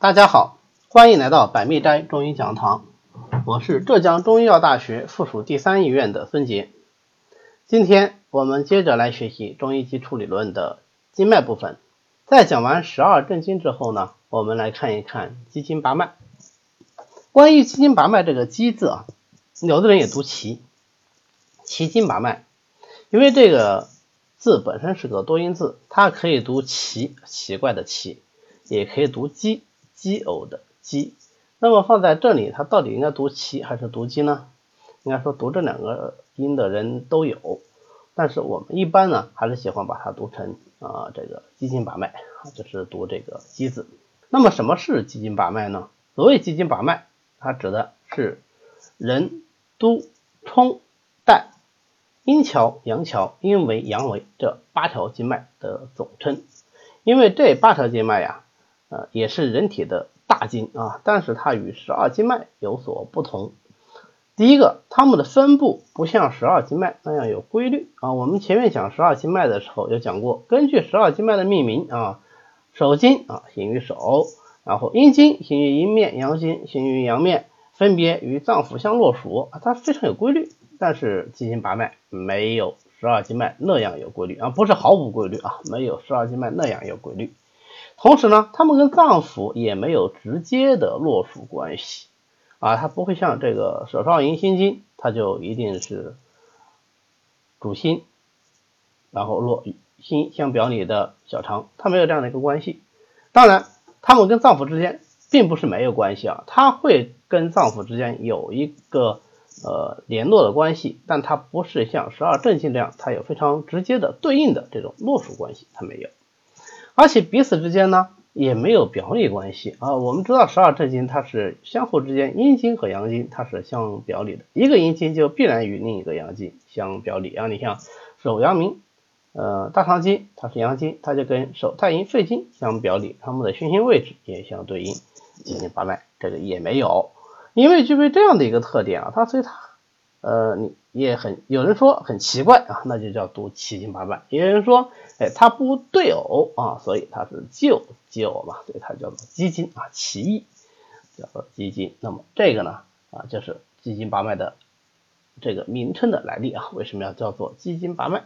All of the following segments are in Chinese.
大家好，欢迎来到百密斋中医讲堂，我是浙江中医药大学附属第三医院的孙杰。今天我们接着来学习中医基础理论的经脉部分。在讲完十二正经之后呢，我们来看一看奇经八脉。关于奇经八脉这个“奇”字啊，有的人也读“奇”，奇经八脉，因为这个字本身是个多音字，它可以读“奇”，奇怪的“奇”，也可以读“奇”。奇偶的奇，那么放在这里，它到底应该读奇还是读奇呢？应该说读这两个音的人都有，但是我们一般呢，还是喜欢把它读成啊这个奇经八脉啊，就是读这个奇字。那么什么是奇经八脉呢？所谓奇经八脉，它指的是任督冲带阴桥、阳桥、阴维、阳维这八条经脉的总称。因为这八条经脉呀。呃，也是人体的大经啊，但是它与十二经脉有所不同。第一个，它们的分布不像十二经脉那样有规律啊。我们前面讲十二经脉的时候有讲过，根据十二经脉的命名啊，手经啊行于手，然后阴经行于阴面，阳经行于阳面，分别与脏腑相络属，它非常有规律。但是奇经八脉没有十二经脉那样有规律啊，不是毫无规律啊，没有十二经脉那样有规律。同时呢，它们跟脏腑也没有直接的络属关系啊，它不会像这个手少阴心经，它就一定是主心，然后络心相表里的小肠，它没有这样的一个关系。当然，它们跟脏腑之间并不是没有关系啊，它会跟脏腑之间有一个呃联络的关系，但它不是像十二正经这样，它有非常直接的对应的这种络属关系，它没有。而且彼此之间呢也没有表里关系啊。我们知道十二正经它是相互之间，阴经和阳经它是相表里的，一个阴经就必然与另一个阳经相表里啊。你像手阳明，呃大肠经它是阳经，它就跟手太阴肺经相表里，它们的循行位置也相对应。七经八脉这个也没有，因为具备这样的一个特点啊，它所以它呃你也很有人说很奇怪啊，那就叫读七经八脉。有人说。哎，它不对偶啊，所以它是旧奇偶嘛，所以它叫做奇经啊，奇异叫做奇经。那么这个呢啊，就是奇经八脉的这个名称的来历啊。为什么要叫做奇经八脉？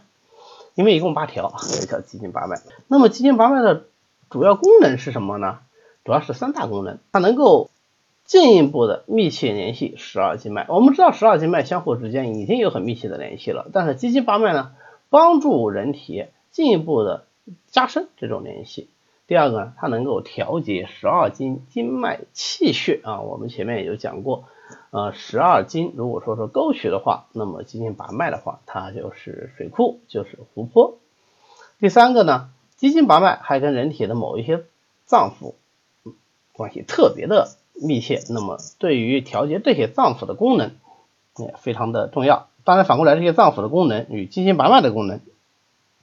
因为一共八条，所以叫奇经八脉。那么奇经八脉的主要功能是什么呢？主要是三大功能，它能够进一步的密切联系十二经脉。我们知道十二经脉相互之间已经有很密切的联系了，但是奇经八脉呢，帮助人体。进一步的加深这种联系。第二个呢，它能够调节十二经经脉气血啊。我们前面也有讲过，呃，十二经如果说是沟渠的话，那么进行把脉的话，它就是水库，就是湖泊。第三个呢，奇经八脉还跟人体的某一些脏腑关系特别的密切。那么对于调节这些脏腑的功能也非常的重要。当然反过来，这些脏腑的功能与奇经八脉的功能。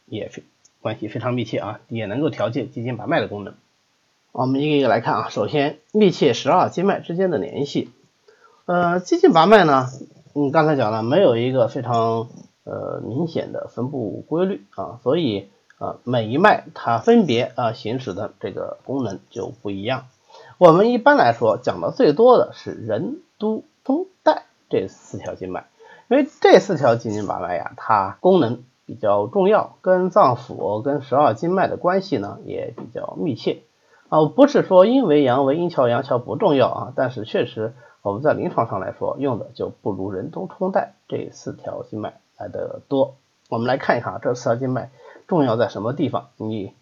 也非关系非常密切啊，也能够调节奇经八脉的功能。我们一个一个来看啊，首先密切十二经脉之间的联系。呃，奇经八脉呢，嗯，刚才讲了没有一个非常呃明显的分布规律啊，所以啊每一脉它分别啊行使的这个功能就不一样。我们一般来说讲的最多的是任督通带这四条经脉，因为这四条经脉呀，它功能。比较重要，跟脏腑、跟十二经脉的关系呢也比较密切啊。不是说阴为阳为阴桥阳桥不重要啊，但是确实我们在临床上来说用的就不如任督通带这四条经脉来的多。我们来看一看这四条经脉重要在什么地方。你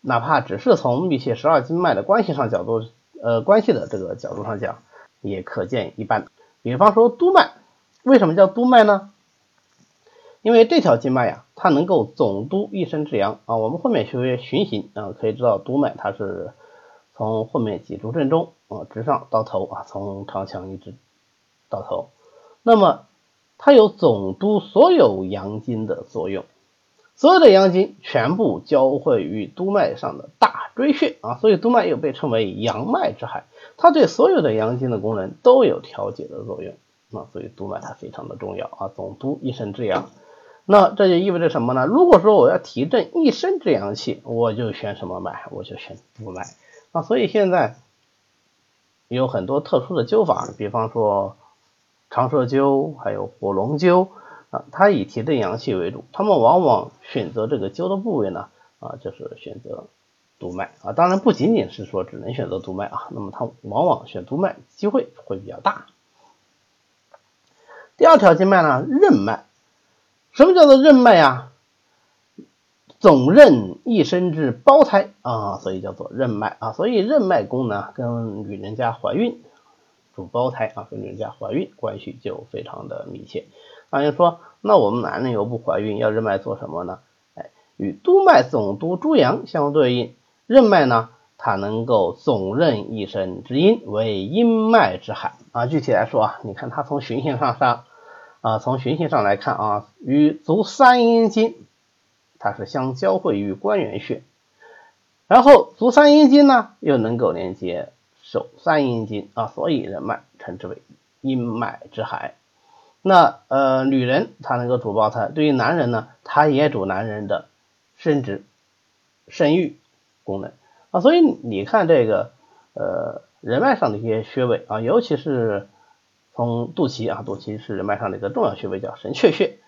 哪怕只是从密切十二经脉的关系上角度，呃，关系的这个角度上讲，也可见一斑。比方说督脉，为什么叫督脉呢？因为这条经脉呀，它能够总督一身之阳啊。我们后面学循行啊，可以知道督脉它是从后面脊柱正中啊直上到头啊，从长强一直到头。那么它有总督所有阳经的作用，所有的阳经全部交汇于督脉上的大椎穴啊，所以督脉又被称为阳脉之海。它对所有的阳经的功能都有调节的作用啊，所以督脉它非常的重要啊，总督一身之阳。那这就意味着什么呢？如果说我要提振一身之阳气，我就选什么脉？我就选督脉啊。所以现在有很多特殊的灸法，比方说长寿灸，还有火龙灸啊，它以提振阳气为主，他们往往选择这个灸的部位呢啊，就是选择督脉啊，当然不仅仅是说只能选择督脉啊，那么它往往选督脉机会会比较大。第二条经脉呢，任脉，什么叫做任脉呀？总任一身之胞胎啊，所以叫做任脉啊。所以任脉功能跟女人家怀孕主胞胎啊，跟女人家怀孕关系就非常的密切。那就说，那我们男人又不怀孕，要任脉做什么呢？哎，与督脉总督诸阳相对应，任脉呢，它能够总任一身之阴，为阴脉之海啊。具体来说啊，你看它从循行上上啊，从循行上来看啊，与足三阴经。它是相交汇于关元穴，然后足三阴经呢又能够连接手三阴经啊，所以人脉称之为阴脉之海。那呃，女人她能够主胞胎，对于男人呢，它也主男人的生殖、生育功能啊。所以你看这个呃人脉上的一些穴位啊，尤其是从肚脐啊，肚脐是人脉上的一个重要穴位，叫神阙穴。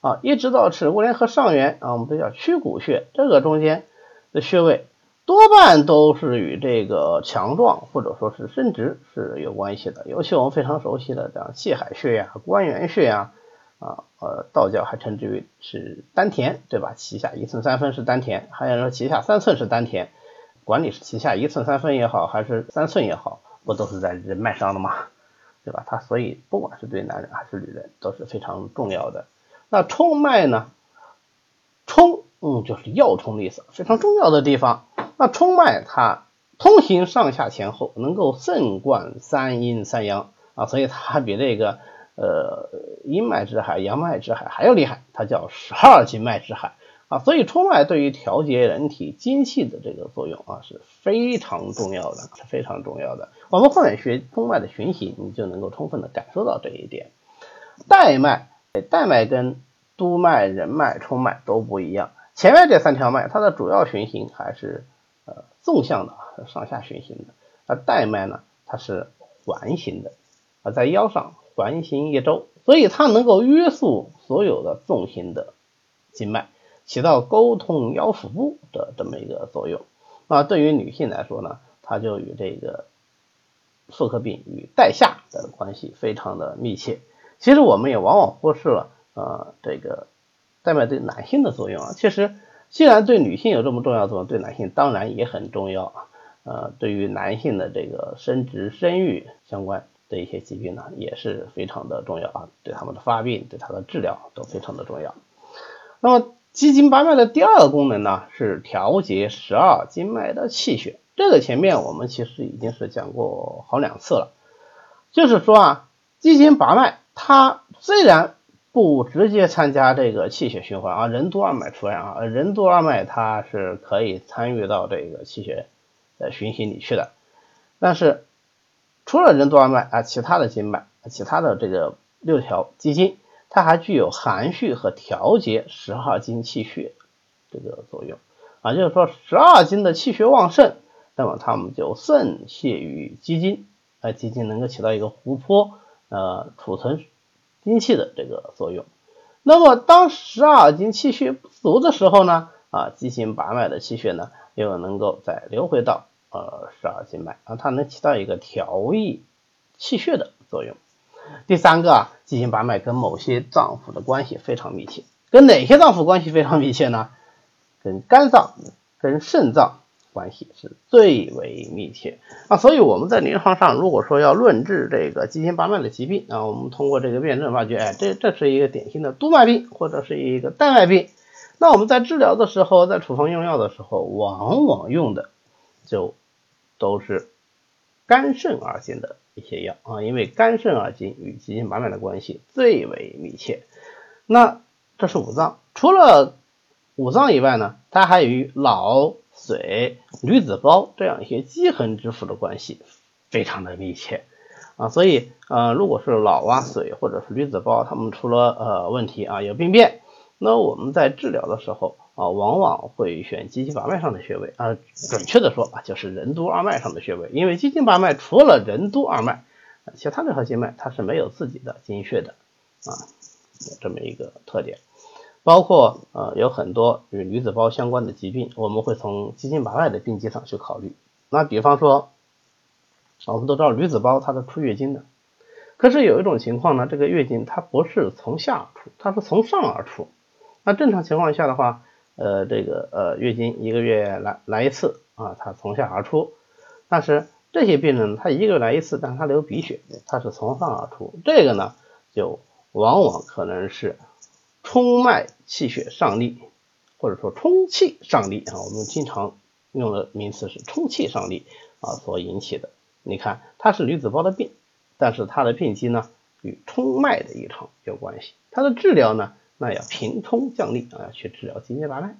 啊，一直到耻骨联合上缘啊，我们都叫曲骨穴，这个中间的穴位多半都是与这个强壮或者说是生殖是有关系的。尤其我们非常熟悉的像气海穴呀、关元穴呀，啊呃，道教还称之为是丹田，对吧？脐下一寸三分是丹田，还有说脐下三寸是丹田，管你是脐下一寸三分也好，还是三寸也好，不都是在人脉上的吗？对吧？它所以不管是对男人还是女人都是非常重要的。那冲脉呢？冲，嗯，就是要冲的意思，非常重要的地方。那冲脉它通行上下前后，能够肾贯三阴三阳啊，所以它比这个呃阴脉之海、阳脉之海还要厉害，它叫十二经脉之海啊。所以冲脉对于调节人体精气的这个作用啊是非常重要的，是非常重要的。我们后面学冲脉的循行，你就能够充分的感受到这一点。带脉。带脉跟督脉、任脉、冲脉都不一样。前面这三条脉，它的主要循行还是呃纵向的，上下循行的。而带脉呢，它是环形的，啊，在腰上环形一周，所以它能够约束所有的纵行的经脉，起到沟通腰腹部的这么一个作用。那对于女性来说呢，它就与这个妇科病与带下的关系非常的密切。其实我们也往往忽视了，呃，这个带脉对男性的作用啊。其实，既然对女性有这么重要的作用，对男性当然也很重要啊。呃，对于男性的这个生殖、生育相关的一些疾病呢，也是非常的重要啊。对他们的发病、对他的治疗都非常的重要。那么，奇经八脉的第二个功能呢，是调节十二经脉的气血。这个前面我们其实已经是讲过好两次了，就是说啊，奇经八脉。它虽然不直接参加这个气血循环啊，任督二脉除外啊，任督二脉它是可以参与到这个气血的循行里去的，但是除了任督二脉啊，其他的经脉，其他的这个六条基经，它还具有含蓄和调节十二经气血这个作用啊，就是说十二经的气血旺盛，那么它们就渗泄于基经，啊，基经能够起到一个湖泊。呃，储存精气的这个作用。那么，当十二经气血不足的时候呢，啊，急行八脉的气血呢，又能够再流回到呃十二经脉啊，它能起到一个调益气血的作用。第三个啊，急行八脉跟某些脏腑的关系非常密切，跟哪些脏腑关系非常密切呢？跟肝脏、跟肾脏。关系是最为密切啊，所以我们在临床上如果说要论治这个奇经八脉的疾病啊，我们通过这个辩证发觉，哎，这这是一个典型的督脉病或者是一个带脉病，那我们在治疗的时候，在处方用药的时候，往往用的就都是肝肾二经的一些药啊，因为肝肾二经与奇经八脉的关系最为密切。那这是五脏，除了五脏以外呢，它还与脑。水、女子胞这样一些积痕之腑的关系非常的密切啊，所以呃，如果是脑啊、水或者是女子胞，他们出了呃问题啊，有病变，那我们在治疗的时候啊，往往会选鸡经八脉上的穴位啊，准确的说啊，就是任督二脉上的穴位，因为鸡经八脉除了任督二脉，其他这条经脉它是没有自己的经穴的啊，这么一个特点。包括呃有很多与女子包相关的疾病，我们会从鸡经八脉的病机上去考虑。那比方说，我们都知道女子包它是出月经的，可是有一种情况呢，这个月经它不是从下出，它是从上而出。那正常情况下的话，呃这个呃月经一个月来来一次啊，它从下而出。但是这些病人他一个月来一次，但是他流鼻血，他是从上而出，这个呢就往往可能是。冲脉气血上逆，或者说冲气上逆啊，我们经常用的名词是冲气上逆啊所引起的。你看，它是女子包的病，但是它的病机呢与冲脉的异常有关系。它的治疗呢，那要平冲降逆啊，去治疗金经八脉，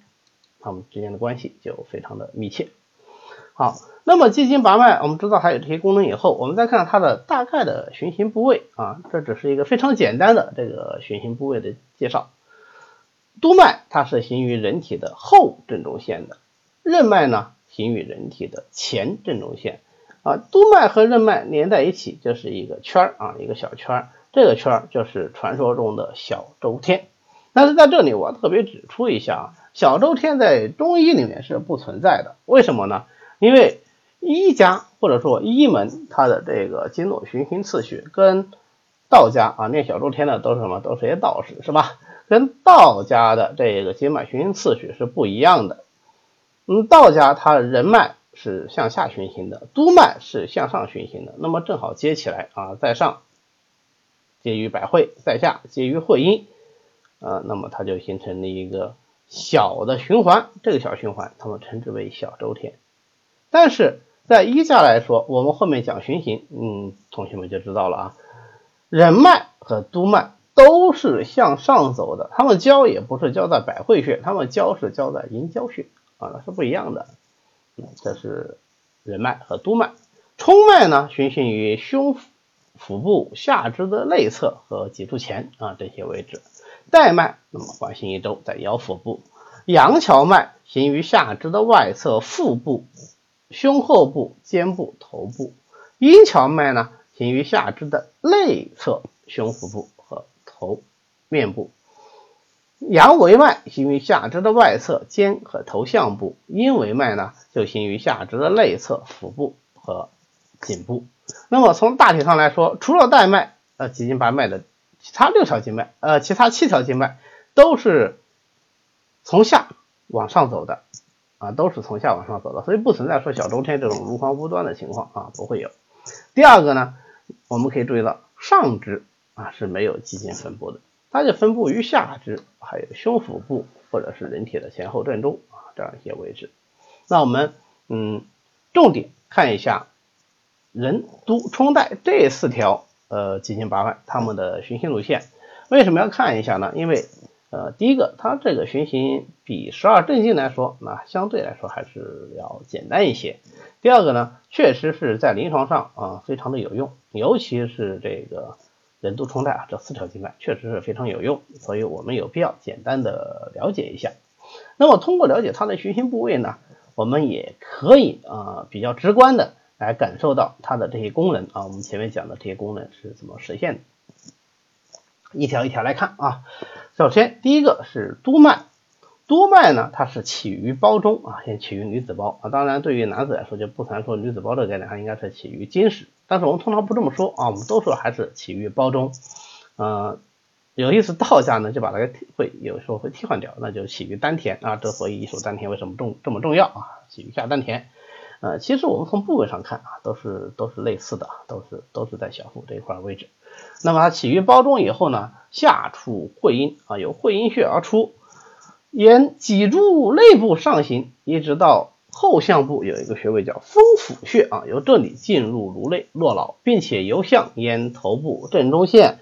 它们之间的关系就非常的密切。好，那么金经八脉，我们知道它有这些功能以后，我们再看它的大概的循行部位啊，这只是一个非常简单的这个循行部位的介绍。督脉它是行于人体的后正中线的，任脉呢行于人体的前正中线啊。督脉和任脉连在一起就是一个圈儿啊，一个小圈儿，这个圈儿就是传说中的小周天。但是在这里我特别指出一下啊，小周天在中医里面是不存在的，为什么呢？因为医家或者说医门它的这个经络循行次序跟道家啊念小周天的都是什么？都是些道士是吧？跟道家的这个经脉循行次序是不一样的。嗯，道家它人脉是向下循行的，督脉是向上循行的。那么正好接起来啊，在上接于百会，在下接于会阴，啊，那么它就形成了一个小的循环。这个小循环，他们称之为小周天。但是在医家来说，我们后面讲循行，嗯，同学们就知道了啊，人脉和督脉。都是向上走的，他们交也不是交在百会穴，他们交是交在阴交穴啊，那是不一样的。这是任脉和督脉，冲脉呢循行于胸腹腹部下肢的内侧和脊柱前啊这些位置，带脉那么环行一周在腰腹部，阳桥脉行于下肢的外侧腹部、胸后部、肩部、头部，阴桥脉呢行于下肢的内侧胸腹部和。头、面部，阳维脉行于下肢的外侧肩和头项部，阴维脉呢就行于下肢的内侧腹部和颈部。那么从大体上来说，除了带脉呃几经八脉的其他六条经脉，呃其他七条经脉都是从下往上走的啊，都是从下往上走的，所以不存在说小周天这种如环无端的情况啊，不会有。第二个呢，我们可以注意到上肢。啊是没有肌腱分布的，它就分布于下肢，还有胸腹部或者是人体的前后正中啊这样一些位置。那我们嗯重点看一下人督冲带这四条呃肌筋八脉它们的循行路线。为什么要看一下呢？因为呃第一个它这个循行比十二正经来说，那相对来说还是要简单一些。第二个呢，确实是在临床上啊非常的有用，尤其是这个。任督冲带啊，这四条经脉确实是非常有用，所以我们有必要简单的了解一下。那么通过了解它的循行部位呢，我们也可以啊比较直观的来感受到它的这些功能啊。我们前面讲的这些功能是怎么实现的？一条一条来看啊。首先第一个是督脉，督脉呢它是起于胞中啊，先起于女子胞啊。当然对于男子来说就不谈说女子胞这个概念，它应该是起于经室。但是我们通常不这么说啊，我们都说还是起于胞中，呃，有意思，道家呢就把它给会有时候会替换掉，那就起于丹田啊。这所以一手丹田为什么重这么重要啊？起于下丹田，呃，其实我们从部位上看啊，都是都是类似的，都是都是在小腹这一块位置。那么它起于胞中以后呢，下出会阴啊，由会阴穴而出，沿脊柱内部上行，一直到。后项部有一个穴位叫风府穴啊，由这里进入颅内落脑，并且由向沿头部正中线，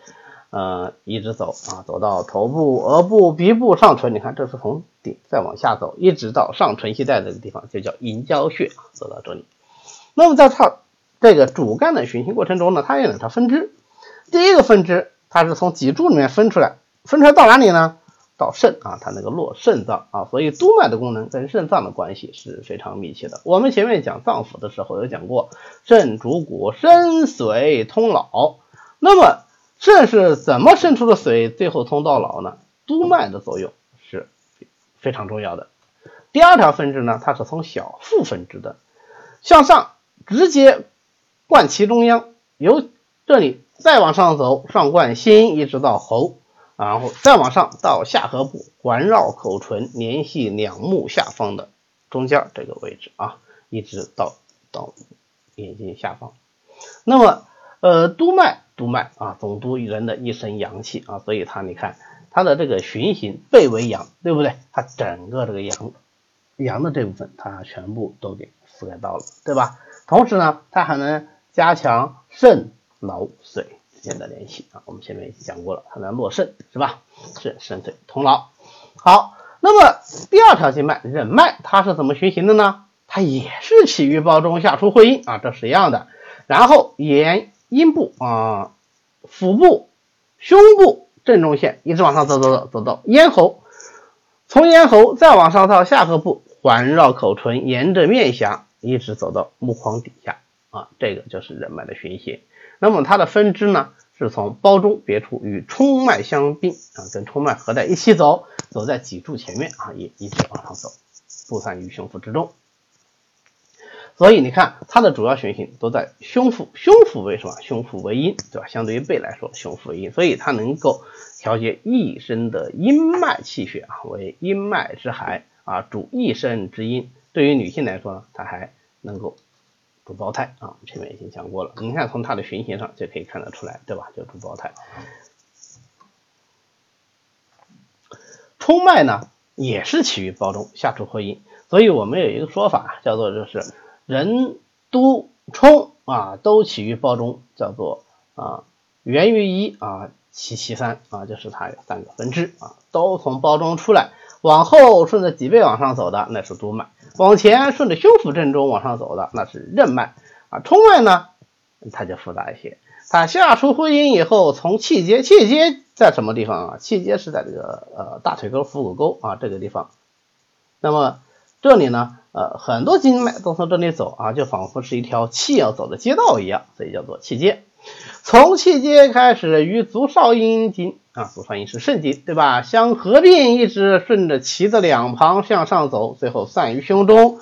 呃，一直走啊，走到头部、额部、鼻部、上唇。你看，这是从顶再往下走，一直到上唇系带这个地方，就叫迎交穴，走到这里。那么在它这个主干的循行过程中呢，它有两条分支。第一个分支，它是从脊柱里面分出来，分出来到哪里呢？到肾啊，它那个络肾脏啊，所以督脉的功能跟肾脏的关系是非常密切的。我们前面讲脏腑的时候有讲过，肾主骨，肾髓通脑。那么肾是怎么渗出的水，最后通到脑呢？督脉的作用是非常重要的。第二条分支呢，它是从小腹分支的，向上直接贯其中央，由这里再往上走，上贯心，一直到喉。然后再往上到下颌部，环绕口唇，联系两目下方的中间这个位置啊，一直到到眼睛下方。那么，呃，督脉，督脉啊，总督人的一身阳气啊，所以它你看它的这个循行背为阳，对不对？它整个这个阳阳的这部分，它全部都给覆盖到了，对吧？同时呢，它还能加强肾脑髓。间的联系啊，我们前面已经讲过了，它能络肾是吧？肾肾髓通脑。好，那么第二条经脉任脉，它是怎么循行的呢？它也是起于胞中，下出会阴啊，这是一样的。然后沿阴部啊、腹部、胸部正中线一直往上走走走，走到咽喉，从咽喉再往上到下颌部，环绕口唇，沿着面颊一直走到目眶底下啊，这个就是任脉的循行。那么它的分支呢，是从胞中别出，与冲脉相并啊，跟冲脉合在一起走，走在脊柱前面啊，也一直往上走，布散于胸腹之中。所以你看，它的主要循行都在胸腹。胸腹为什么？胸腹为阴，对吧？相对于背来说，胸腹为阴，所以它能够调节一身的阴脉气血啊，为阴脉之海啊，主一身之阴。对于女性来说呢，它还能够。主胞胎啊，前面已经讲过了。你看从它的循行上就可以看得出来，对吧？就主胞胎。冲脉呢，也是起于胞中，下出会阴。所以我们有一个说法，叫做就是任督冲啊，都起于胞中，叫做啊源于一啊，其其三啊，就是它有三个分支啊，都从胞中出来。往后顺着脊背往上走的那是督脉，往前顺着胸腹正中往上走的那是任脉啊。冲脉呢，它就复杂一些，它下出会阴以后，从气街，气街在什么地方啊？气街是在这个呃大腿沟、腹股沟啊这个地方。那么这里呢，呃很多经脉都从这里走啊，就仿佛是一条气要走的街道一样，所以叫做气街。从气街开始，与足少阴经。啊，足少阴是肾经，对吧？相合并，一直顺着脐的两旁向上走，最后散于胸中。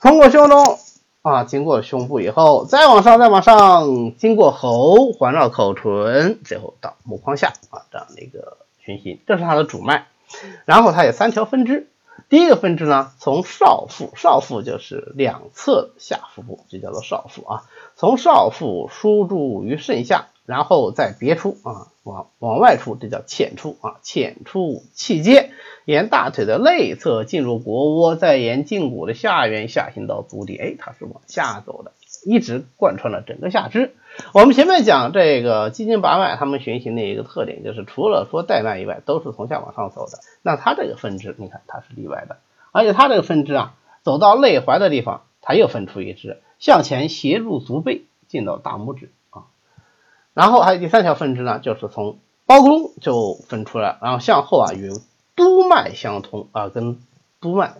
通过胸中啊，经过胸部以后，再往上，再往上，经过喉，环绕口唇，最后到目眶下啊，这样的一个循行，这是它的主脉。然后它有三条分支，第一个分支呢，从少腹，少腹就是两侧下腹部，就叫做少腹啊，从少腹输注于肾下。然后再别出啊，往往外出，这叫浅出啊，浅出气结，沿大腿的内侧进入腘窝，再沿胫骨的下缘下行到足底，哎，它是往下走的，一直贯穿了整个下肢。我们前面讲这个七经八脉，它们循行的一个特点就是，除了说带脉以外，都是从下往上走的。那它这个分支，你看它是例外的，而且它这个分支啊，走到内踝的地方，它又分出一支，向前斜入足背，进到大拇指。然后还有第三条分支呢，就是从胞中就分出来，然后向后啊与督脉相通啊，跟督脉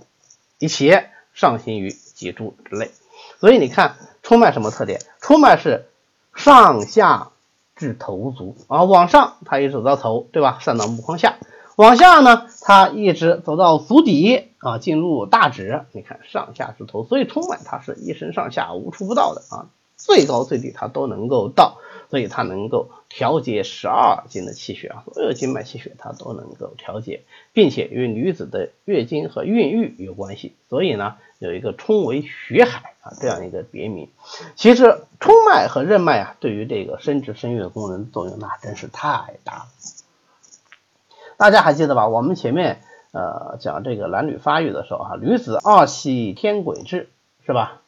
一起上行于脊柱之内。所以你看冲脉什么特点？冲脉是上下至头足啊，往上它一直走到头，对吧？上到目眶下，往下呢它一直走到足底啊，进入大指。你看上下至头，所以冲脉它是一身上下无处不到的啊，最高最低它都能够到。所以它能够调节十二经的气血啊，所有经脉气血它都能够调节，并且与女子的月经和孕育有关系。所以呢，有一个冲为血海啊这样一个别名。其实冲脉和任脉啊，对于这个生殖生育的功能作用那真是太大了。大家还记得吧？我们前面呃讲这个男女发育的时候啊，女子二气天癸至是吧？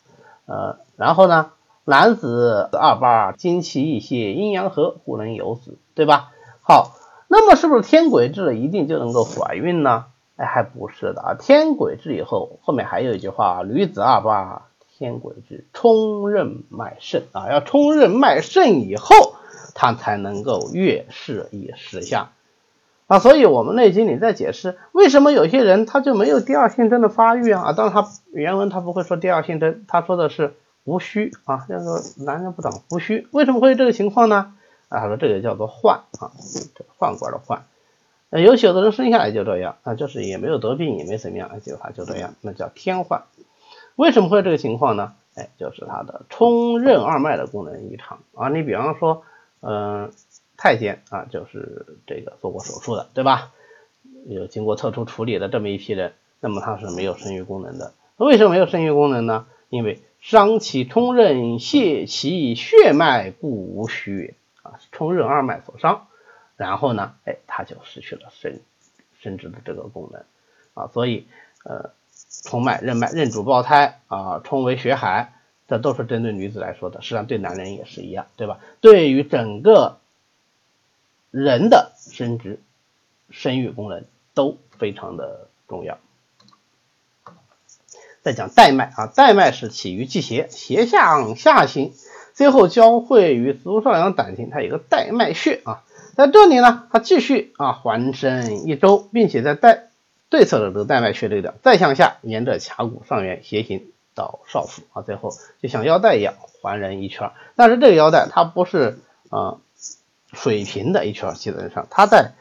呃，然后呢？男子二八精气一泄，阴阳和，故能有子，对吧？好，那么是不是天癸至一定就能够怀孕呢？哎，还不是的啊！天癸至以后，后面还有一句话：女子二八天癸至，冲任脉肾啊，要冲任脉肾以后，它才能够月事以时下。啊，所以我们内经里在解释为什么有些人他就没有第二性征的发育啊？当然他原文他不会说第二性征，他说的是无虚啊，叫做男人不长胡须，为什么会有这个情况呢？啊，他说这个叫做患啊，患管的患。呃，有有的人生下来就这样啊，就是也没有得病，也没怎么样，就他就这样，那叫天患。为什么会有这个情况呢？哎，就是他的冲任二脉的功能异常啊。你比方说，嗯。太监啊，就是这个做过手术的，对吧？有经过特殊处理的这么一批人，那么他是没有生育功能的。为什么没有生育功能呢？因为伤其冲任，泄其血脉，故无虚啊，冲任二脉所伤。然后呢，哎，他就失去了生生殖的这个功能啊。所以，呃，冲脉、任脉、任主胞胎啊，冲为血海，这都是针对女子来说的，实际上对男人也是一样，对吧？对于整个人的生殖、生育功能都非常的重要。再讲带脉啊，带脉是起于季胁，胁向下行，最后交汇于足少阳胆经，它有个带脉穴啊，在这里呢，它继续啊环身一周，并且在带对侧的这个带脉穴这个点，再向下沿着髂骨上缘斜行到少腹啊，最后就像腰带一样环人一圈。但是这个腰带它不是啊。水平的一圈基本上，它在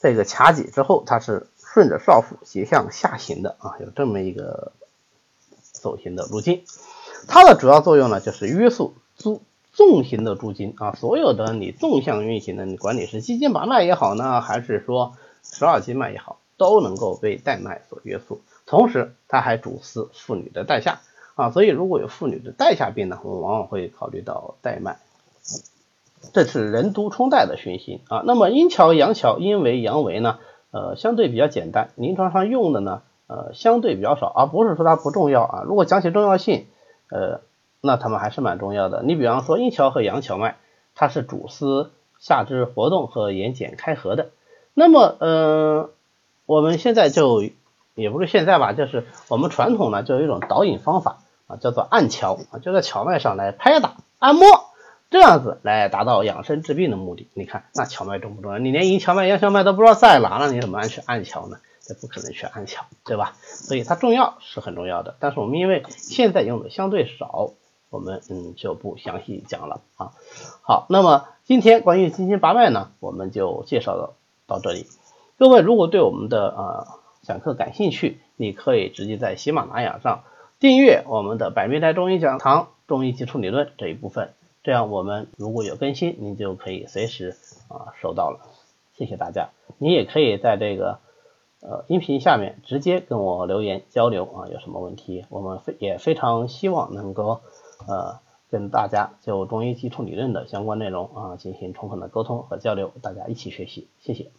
这个髂脊之后，它是顺着少腹斜向下行的啊，有这么一个走行的路径。它的主要作用呢，就是约束纵纵行的诸经啊，所有的你纵向运行的，你管你是肌筋拔脉也好呢，还是说十二经脉也好，都能够被带脉所约束。同时，它还主司妇女的带下啊，所以如果有妇女的带下病呢，我们往往会考虑到带脉。这是任督冲带的循行啊。那么阴桥、阳桥、阴维、阳维呢？呃，相对比较简单，临床上用的呢，呃，相对比较少，而不是说它不重要啊。如果讲起重要性，呃，那它们还是蛮重要的。你比方说阴桥和阳桥脉，它是主司下肢活动和眼睑开合的。那么，嗯，我们现在就也不是现在吧，就是我们传统呢，就有一种导引方法啊，叫做按桥啊，就在桥脉上来拍打、按摩。这样子来达到养生治病的目的，你看那荞脉重不重要？你连阴荞脉、阳荞脉都不知道在哪了，你怎么按去按桥呢？这不可能去按荞，对吧？所以它重要是很重要的，但是我们因为现在用的相对少，我们嗯就不详细讲了啊。好，那么今天关于金筋八脉呢，我们就介绍到到这里。各位如果对我们的呃讲课感兴趣，你可以直接在喜马拉雅上订阅我们的百密斋中医讲堂中医基础理论这一部分。这样我们如果有更新，您就可以随时啊收到了。谢谢大家，你也可以在这个呃音频下面直接跟我留言交流啊，有什么问题，我们非也非常希望能够呃跟大家就中医基础理论的相关内容啊进行充分的沟通和交流，大家一起学习，谢谢。